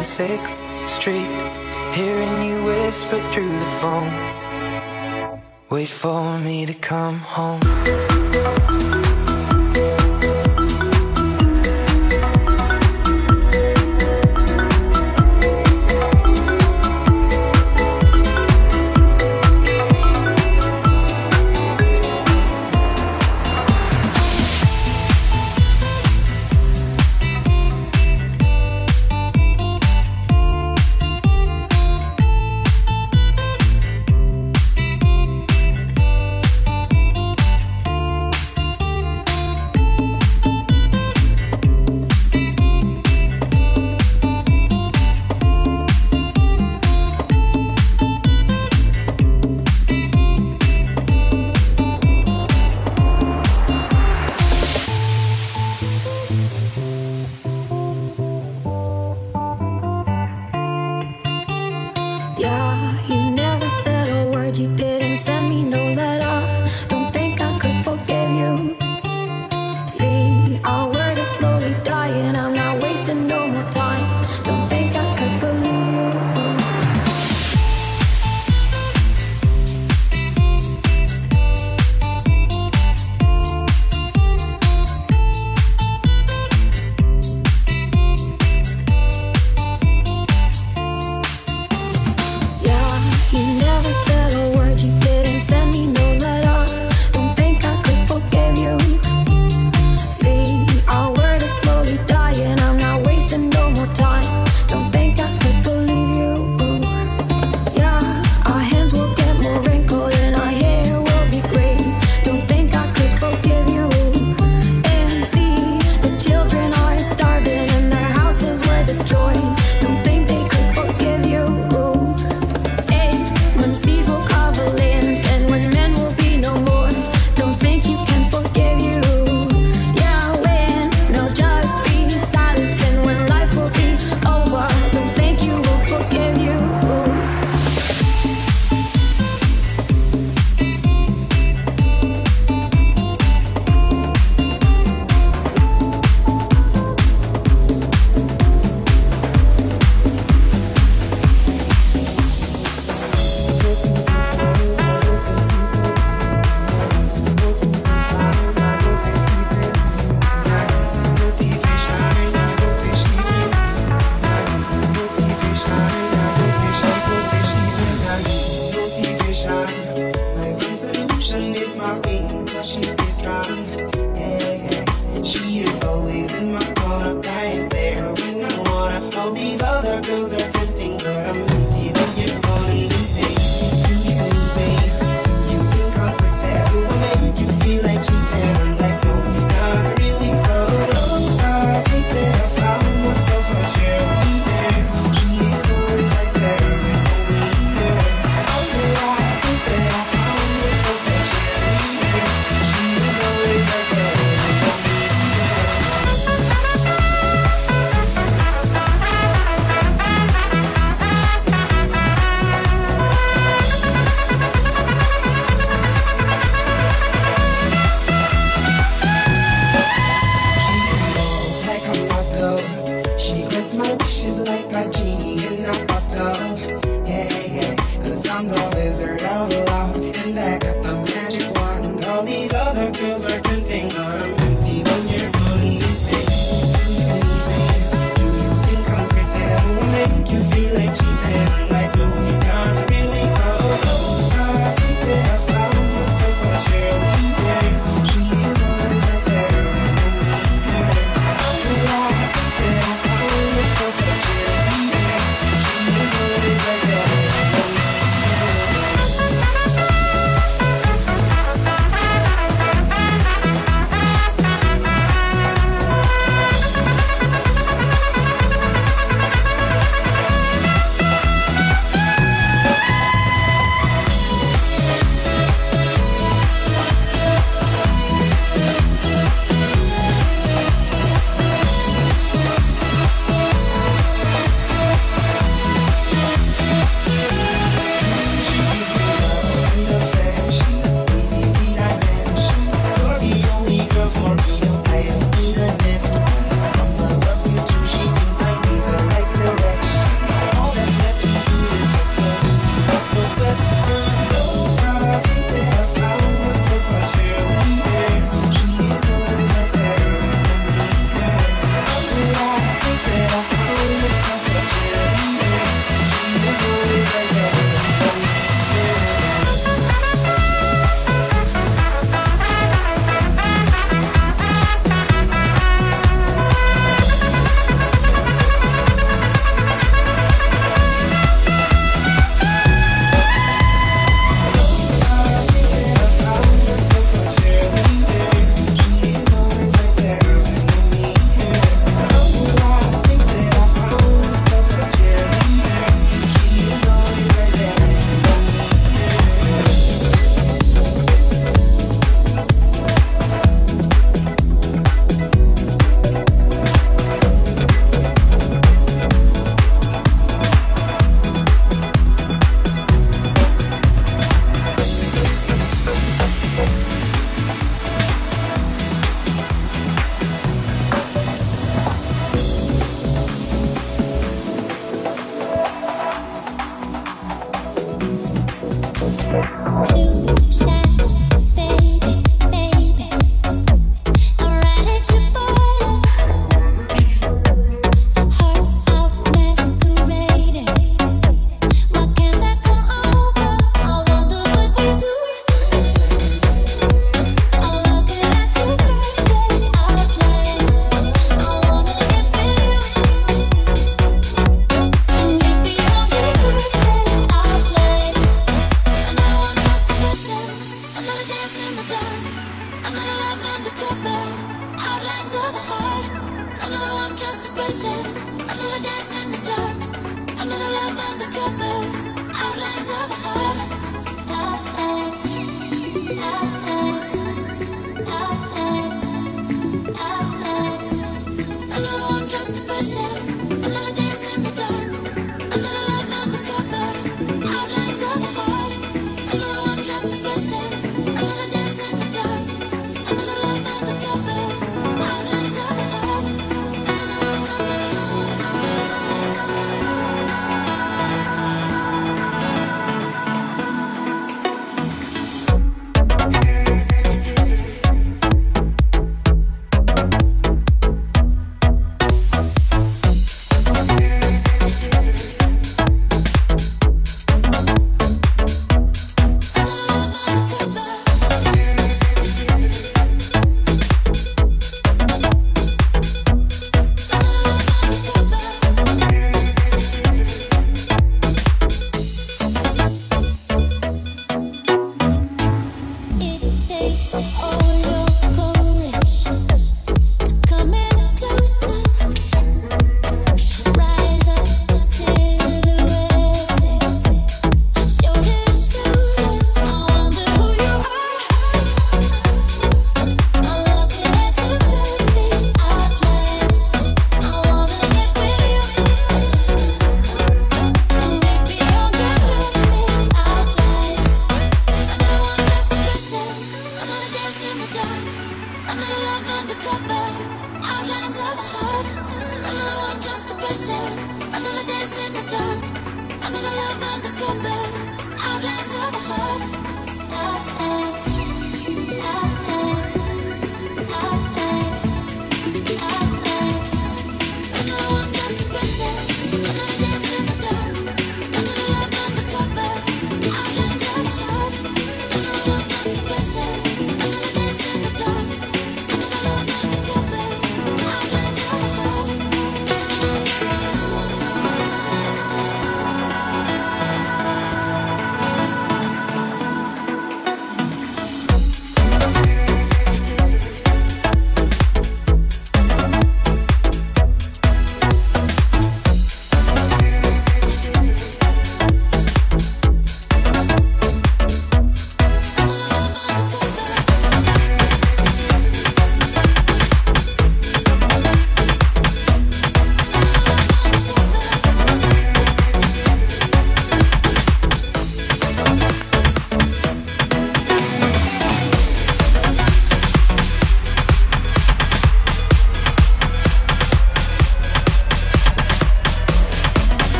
6th Street, hearing you whisper through the phone. Wait for me to come home.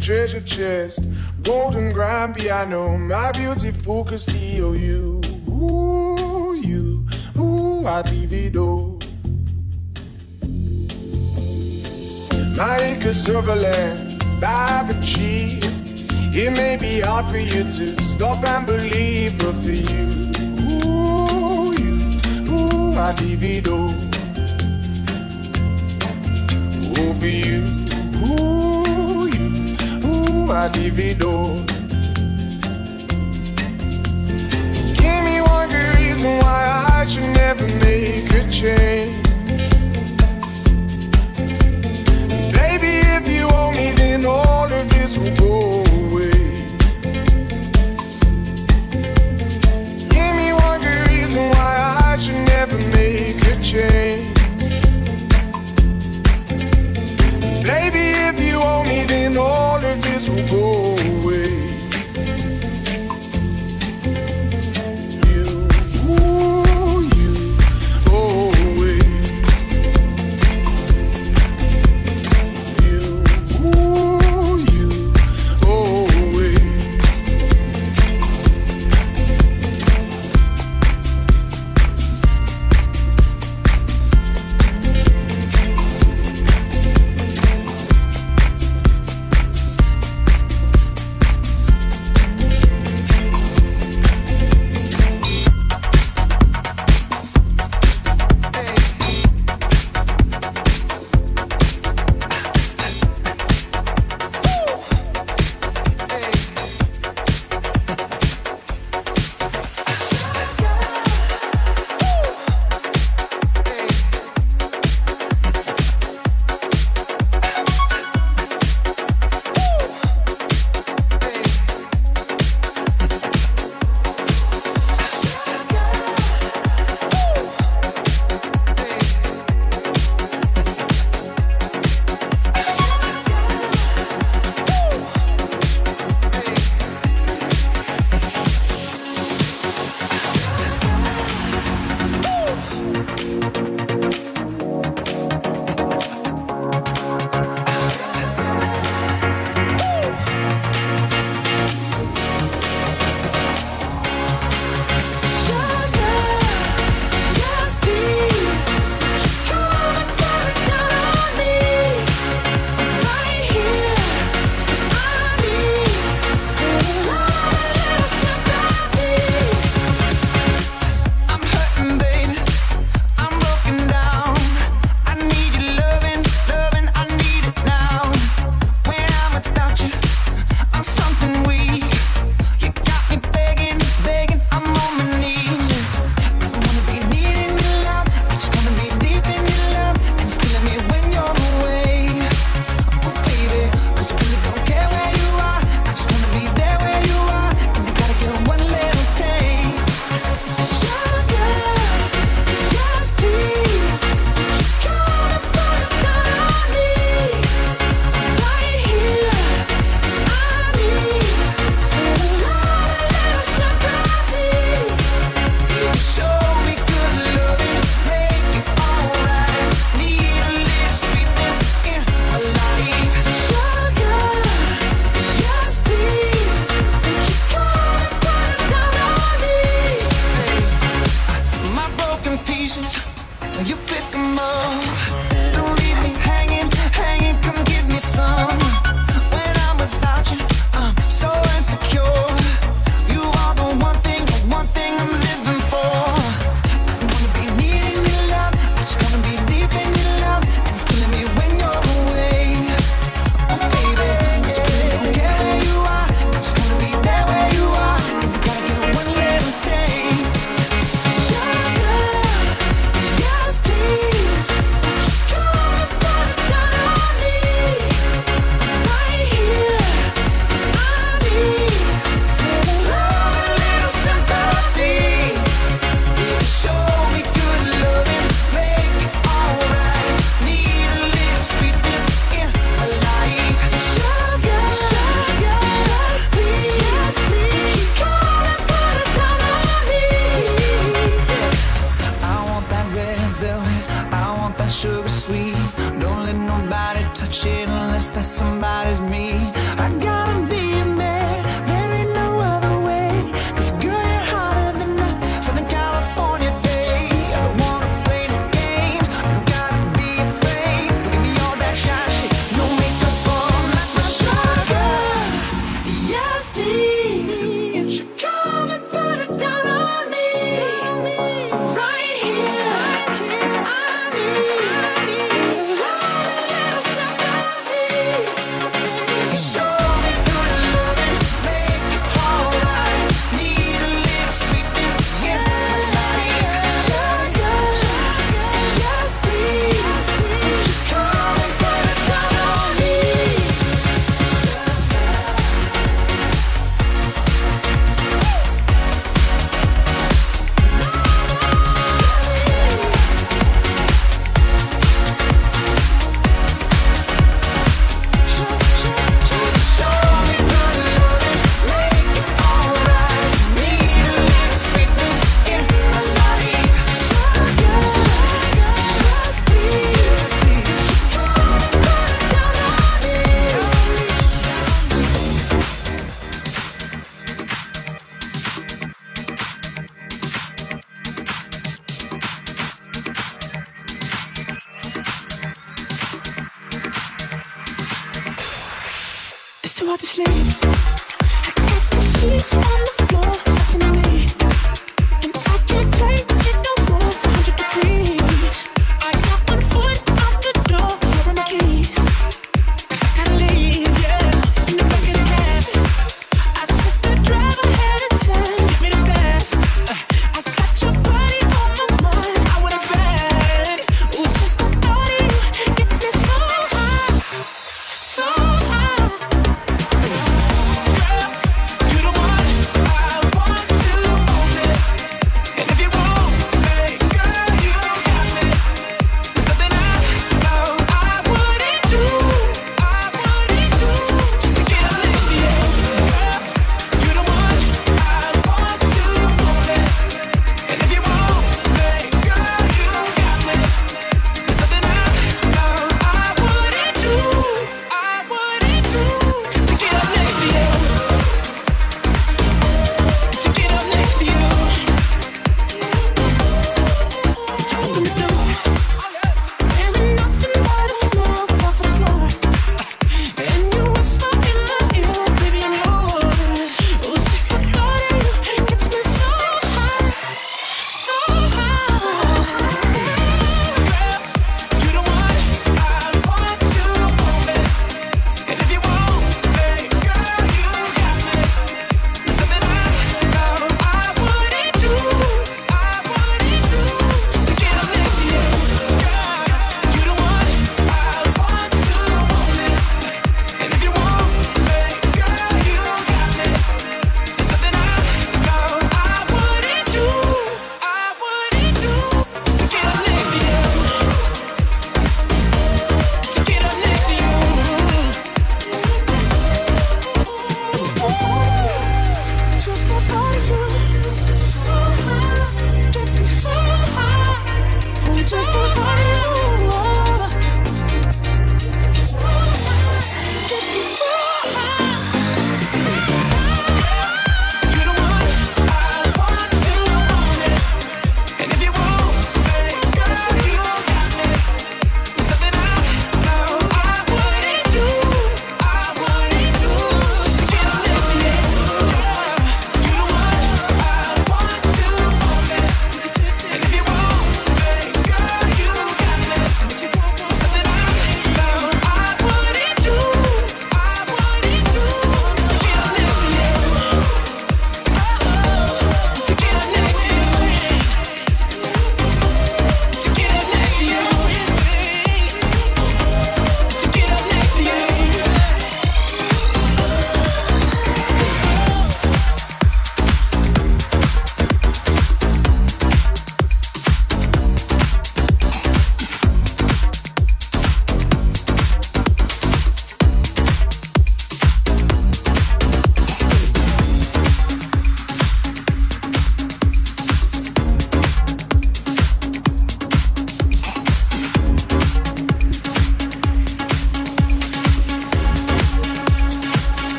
Treasure chest, golden grand piano, my beautiful Castillo. You, ooh, you, ooh, I divido. My acres of land, I've achieved. It may be hard for you to stop and believe, but for you, ooh, you, ooh, I divido. Oh, for you, ooh my divido. Give me one good reason why I should never make a change.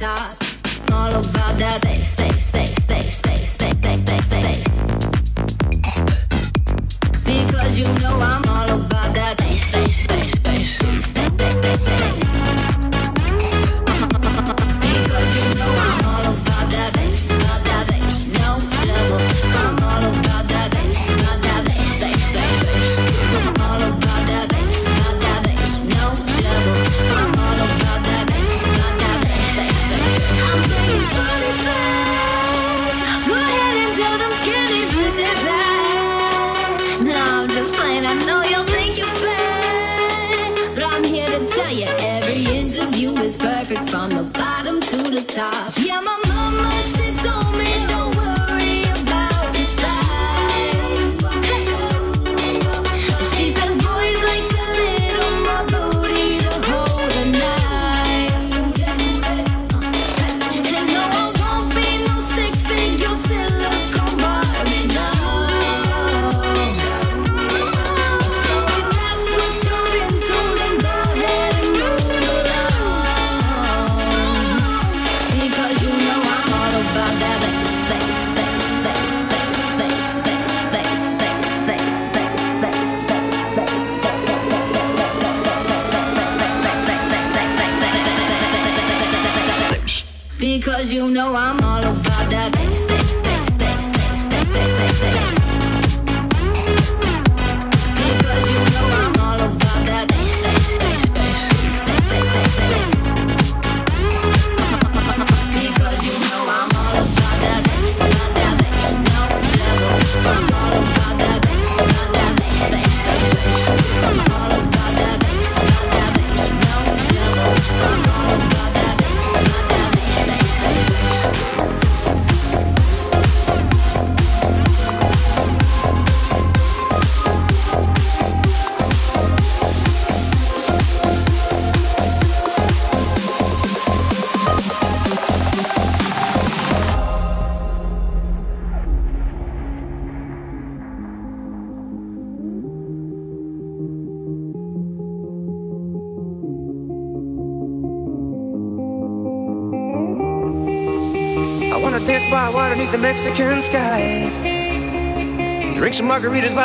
The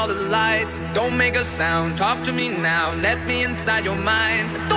all the lights. Don't make a sound, talk to me now, let me inside your mind.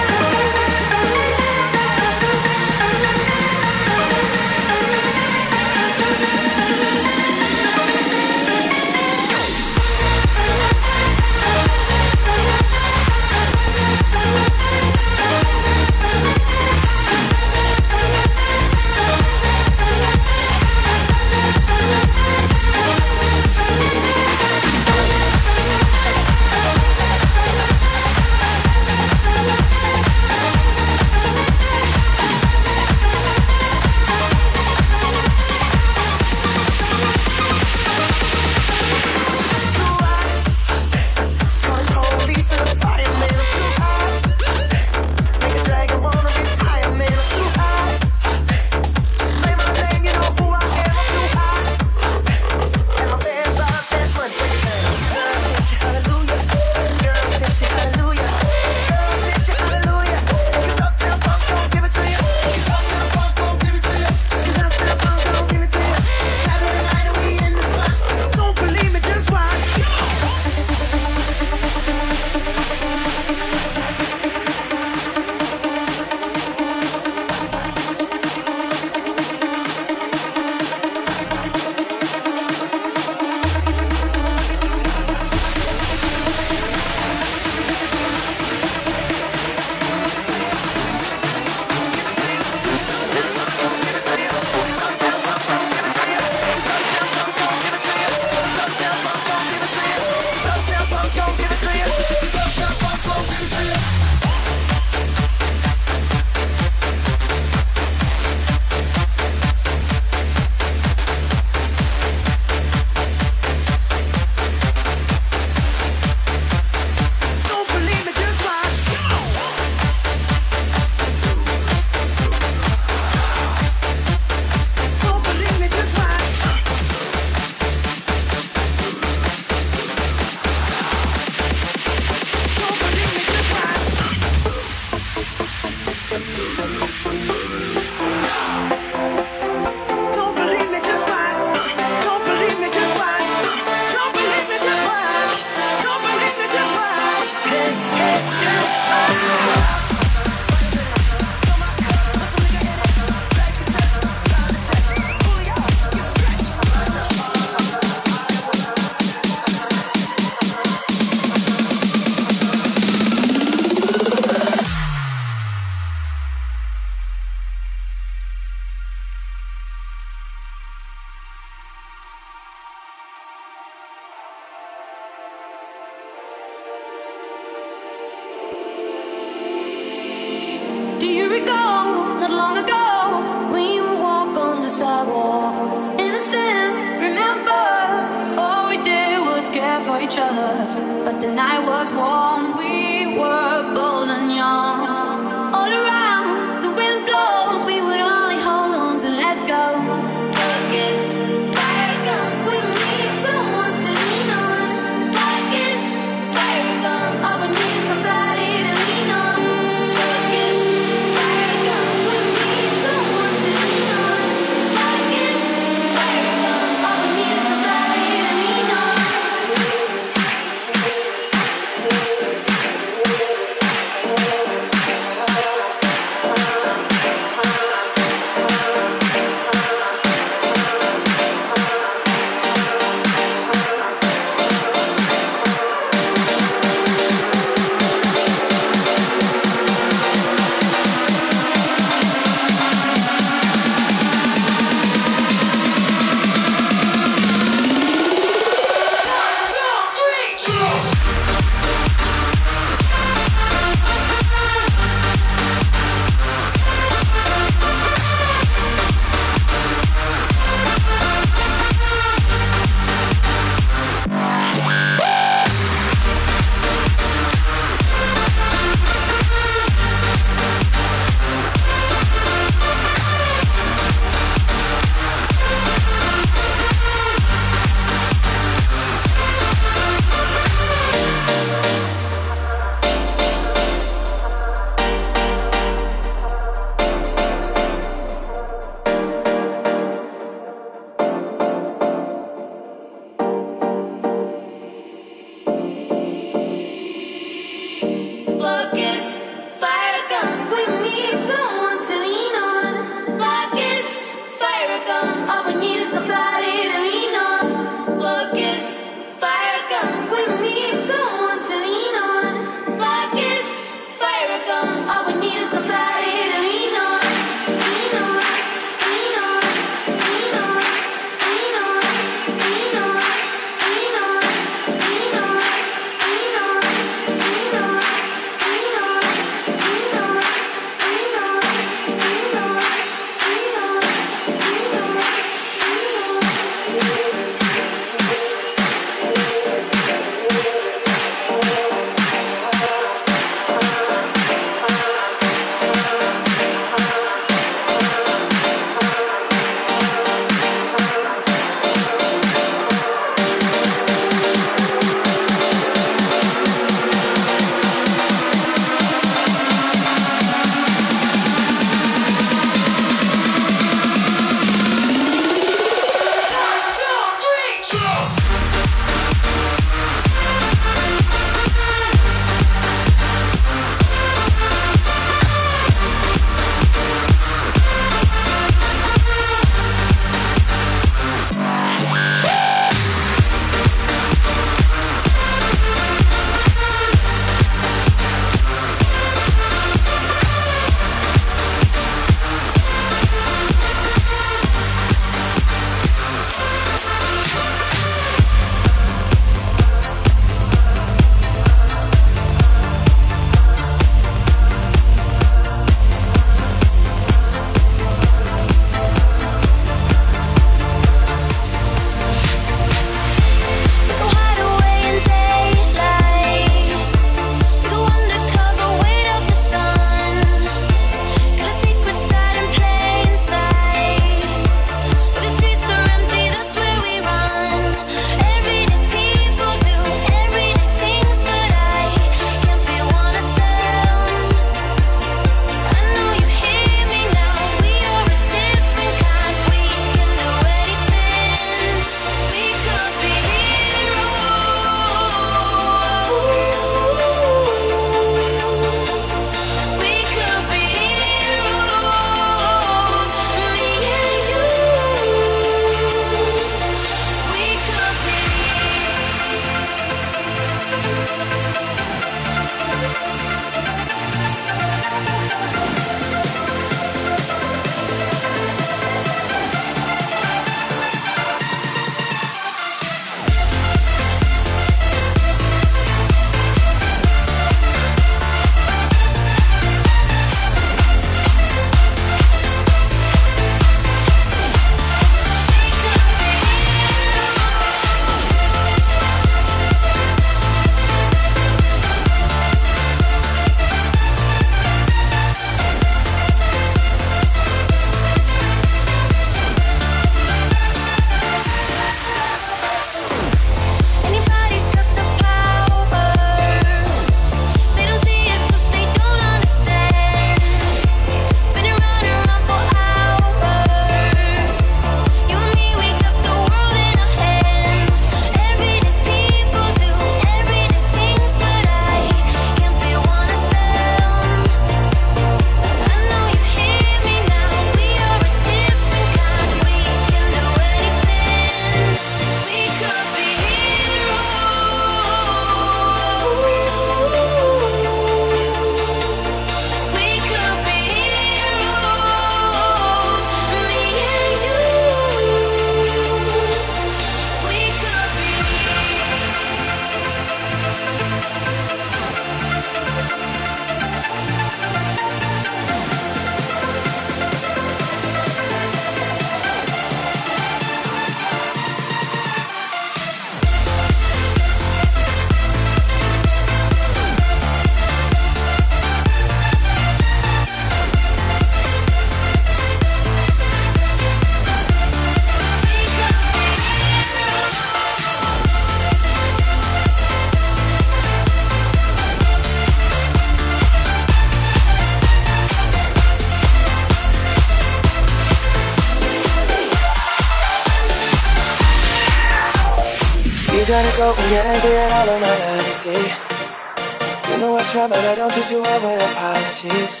Try, but I don't do too well with apologies.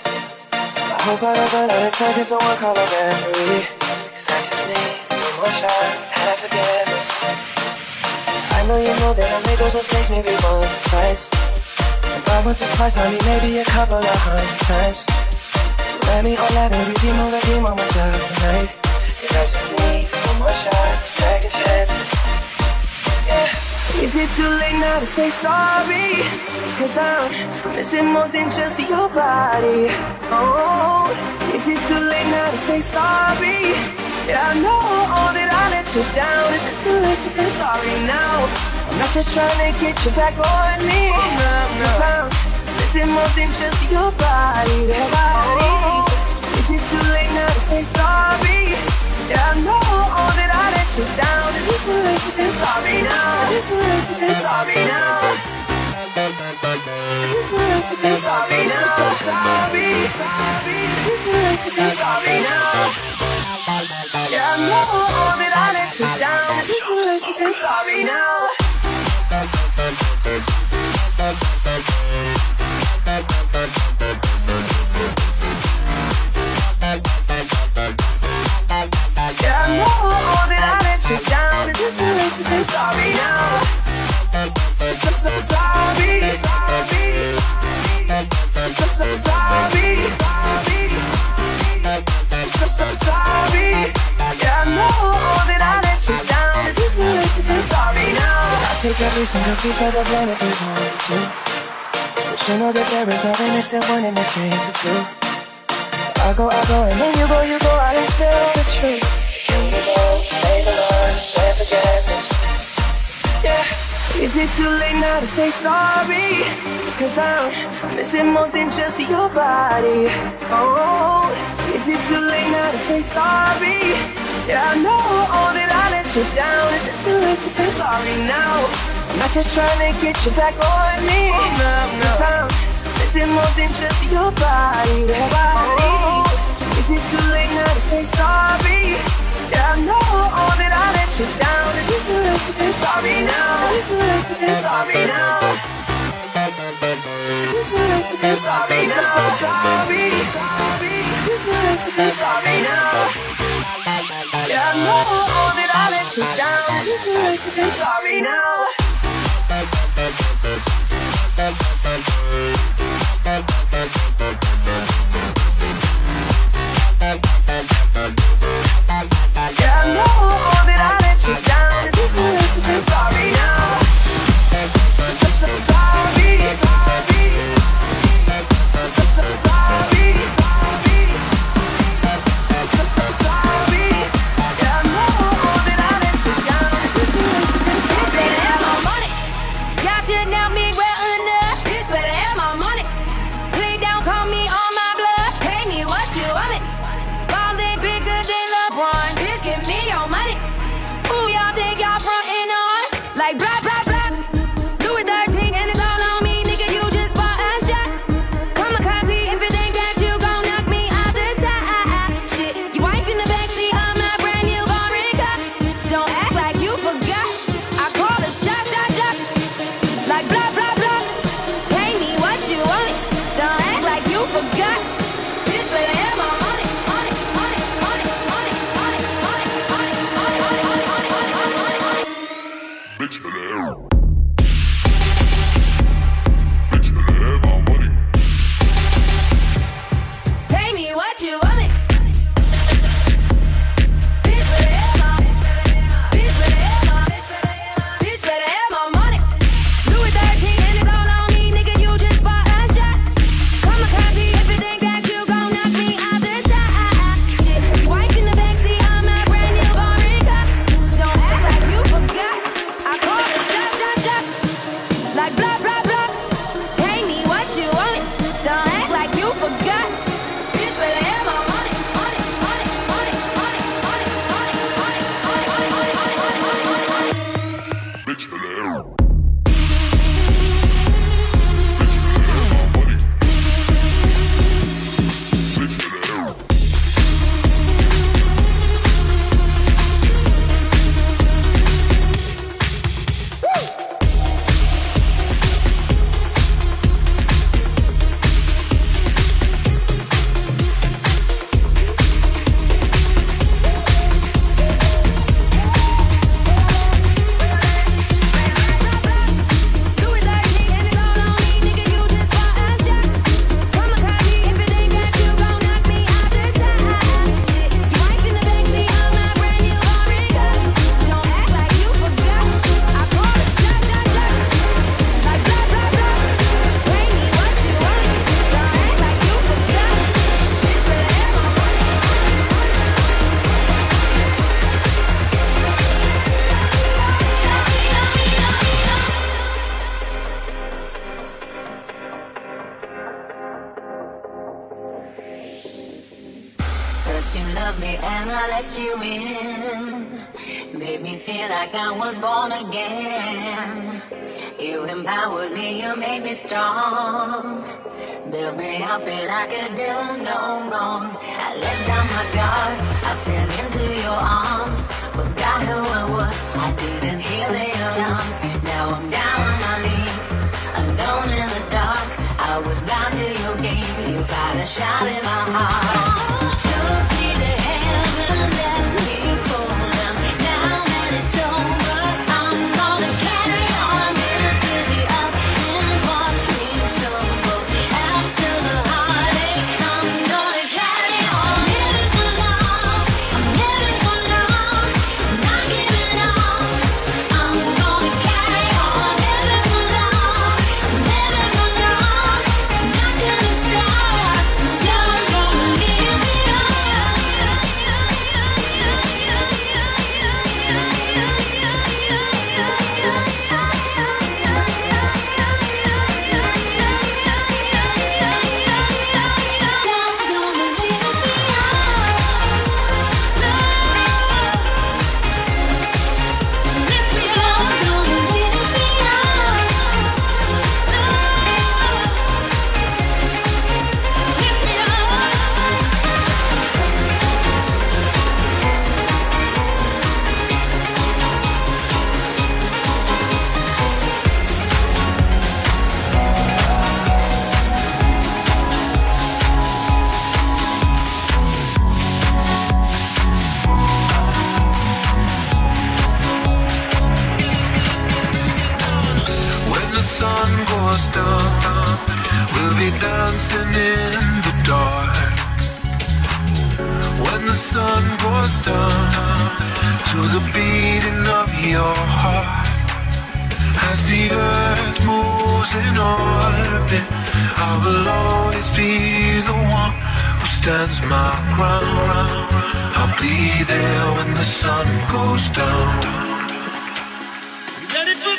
I hope I don't run out of time, can someone call a referee? Cause I just need one shot at forgiveness. I know you know that I made those mistakes maybe once or twice. And once or twice, I maybe a couple of hundred times. So let me, oh let me redeem or redeem on myself tonight. Cause I just need one more shot, second chances. Is it too late now to say sorry? Cause I'm missing more than just your body. Oh, is it too late now to say sorry? Yeah, I know that I let you down. Is it too late to say sorry now? I'm not just trying to get you back on me. Oh, Cause I'm missing more than just your body. Your oh. body. Is it too late now to say sorry? Yeah, I know that I let you down. Is it too late to say sorry now? Is it too late to say sorry now? Is it too late to say sorry now? So sorry, sorry. Is it too late to say sorry now? Yeah, I know that I let you down. Is it too late to say sorry now? You down. Is it too late to say sorry now? So, so sorry, sorry. So, so sorry, sorry. So, so sorry. Yeah, I know that I let you down. Is it too late to say sorry now? I take every single piece of the blame if you want to. But you know that there is no innocent one in this game for two. I go, I go, and then you go, you go, I ain't still the truth. Forgiveness. Yeah. Is it too late now to say sorry? Cause I'm missing more than just your body. Oh, is it too late now to say sorry? Yeah, I know all that I let you down. Is it too late to say sorry now? I'm not just trying to get you back on me. Oh, Cause I'm missing more than just your body. Your body. Is it too late now to say sorry? Yeah, I know that I let you down. Is it too late to say sorry now? Is it too late to say sorry now? Is it too late to say sorry now? So sorry, sorry. Is it too late to say sorry now? Yeah, I know that I let you down. Is it too late to say sorry now? Yeah, I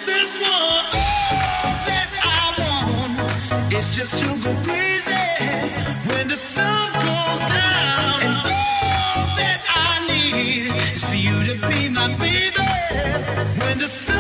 this one that I want. It's just to go crazy when the sun goes down. And all that I need is for you to be my baby when the sun.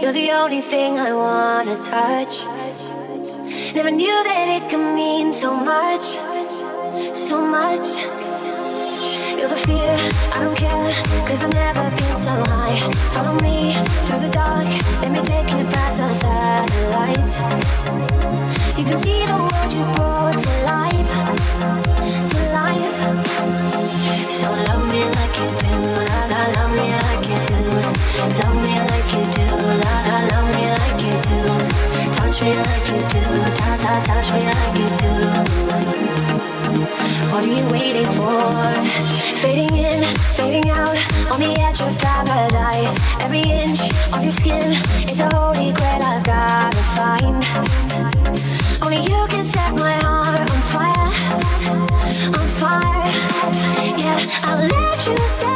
You're the only thing I wanna touch. Never knew that it could mean so much, so much. You're the fear, I don't care, cause I've never been so high. Follow me through the dark, let me take you past our satellites. You can see the world you brought to life. touch me like you do. What are you waiting for? Fading in, fading out, on the edge of paradise. Every inch of your skin is a holy grail I've gotta find. Only you can set my heart on fire, on fire. Yeah, I'll let you set.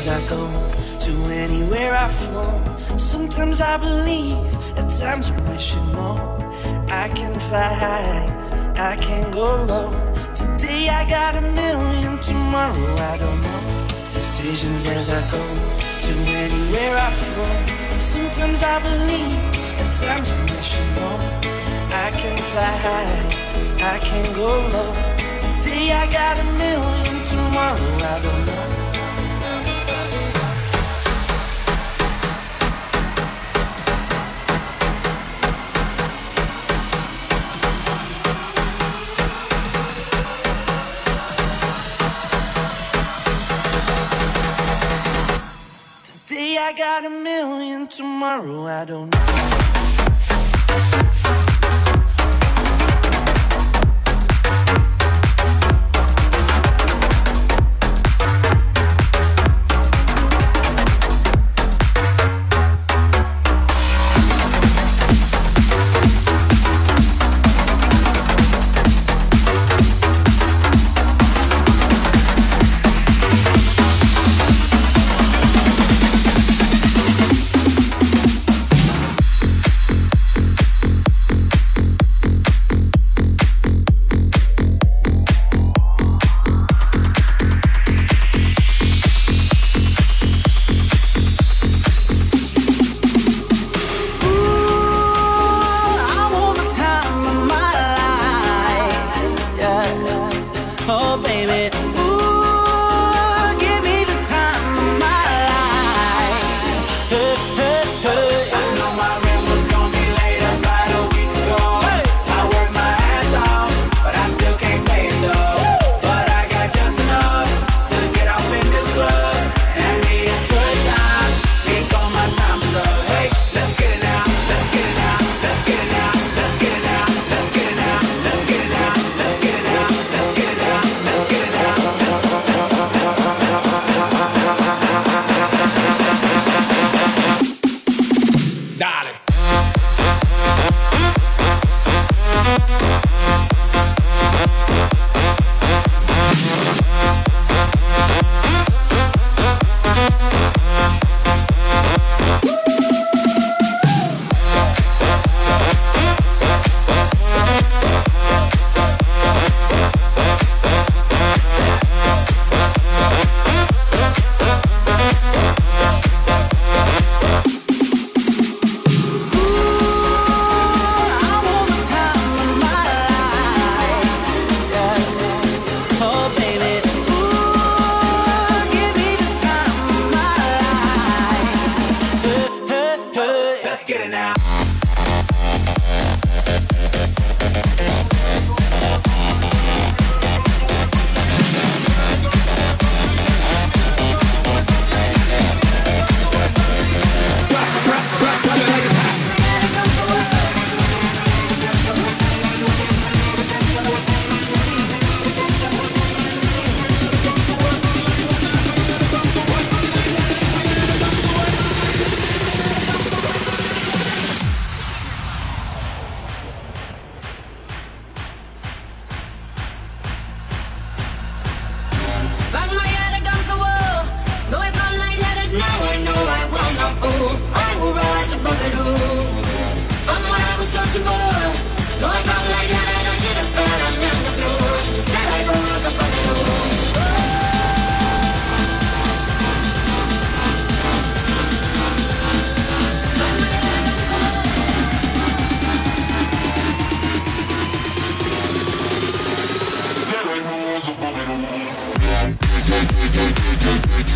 Sometimes I go to anywhere I flow. Sometimes I believe, at times I'm wishing more. I can fly high, I can go low. Today I got a million, tomorrow I don't know. Decisions as I go to anywhere I flow. Sometimes I believe, at times I'm wishing more. I can fly high, I can go low. Today I got a million, tomorrow I don't know.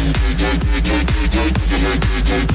Thank you.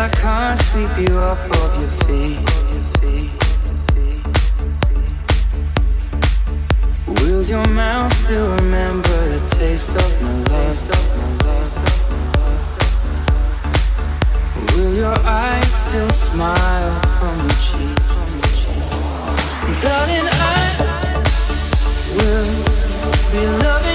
I can't sweep you off of your feet. Will your mouth still remember the taste of my love? Will your eyes still smile from the cheek? Darling, I will be loving.